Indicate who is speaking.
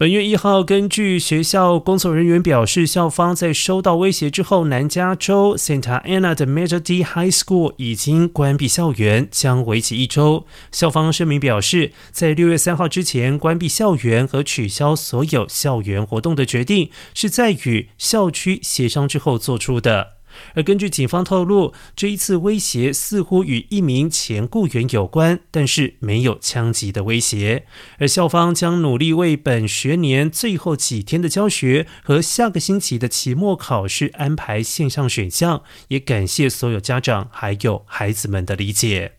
Speaker 1: 本月一号，根据学校工作人员表示，校方在收到威胁之后，南加州 Santa Ana 的 Major D High School 已经关闭校园，将为期一周。校方声明表示，在六月三号之前关闭校园和取消所有校园活动的决定，是在与校区协商之后做出的。而根据警方透露，这一次威胁似乎与一名前雇员有关，但是没有枪击的威胁。而校方将努力为本学年最后几天的教学和下个星期的期末考试安排线上选项，也感谢所有家长还有孩子们的理解。